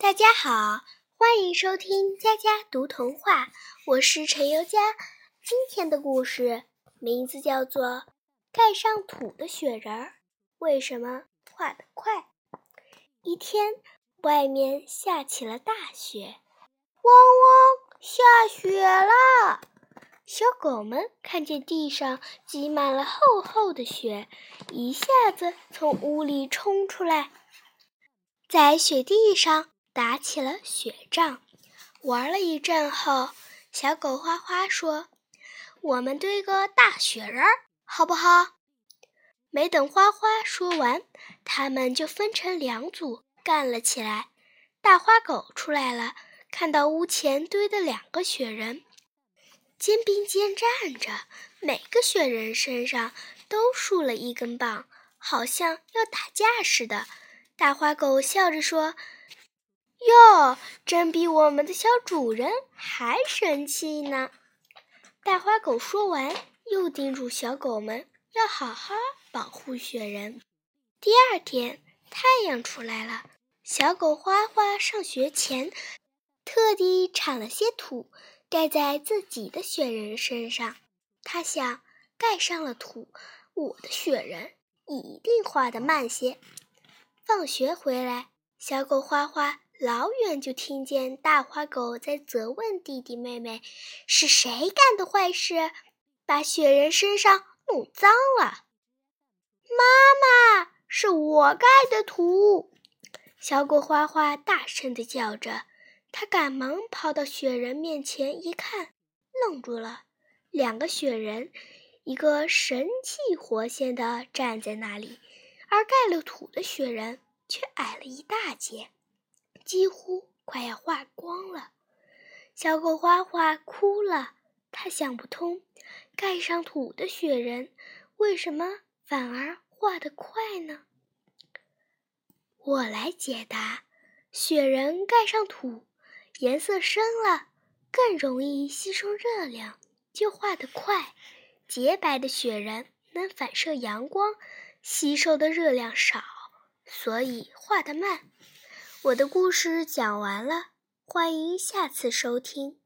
大家好，欢迎收听佳佳读童话，我是陈尤佳。今天的故事名字叫做《盖上土的雪人为什么化得快》。一天，外面下起了大雪，汪汪，下雪了！小狗们看见地上积满了厚厚的雪，一下子从屋里冲出来，在雪地上。打起了雪仗，玩了一阵后，小狗花花说：“我们堆个大雪人，好不好？”没等花花说完，他们就分成两组干了起来。大花狗出来了，看到屋前堆的两个雪人，肩并肩站着，每个雪人身上都竖了一根棒，好像要打架似的。大花狗笑着说。哟，真比我们的小主人还神气呢！大花狗说完，又叮嘱小狗们要好好保护雪人。第二天，太阳出来了，小狗花花上学前特地铲了些土，盖在自己的雪人身上。他想，盖上了土，我的雪人一定化得慢些。放学回来，小狗花花。老远就听见大花狗在责问弟弟妹妹：“是谁干的坏事，把雪人身上弄脏了？”“妈妈，是我盖的土！”小狗花花大声地叫着。他赶忙跑到雪人面前一看，愣住了。两个雪人，一个神气活现地站在那里，而盖了土的雪人却矮了一大截。几乎快要化光了，小狗花花哭了。它想不通，盖上土的雪人为什么反而化得快呢？我来解答：雪人盖上土，颜色深了，更容易吸收热量，就化得快；洁白的雪人能反射阳光，吸收的热量少，所以化得慢。我的故事讲完了，欢迎下次收听。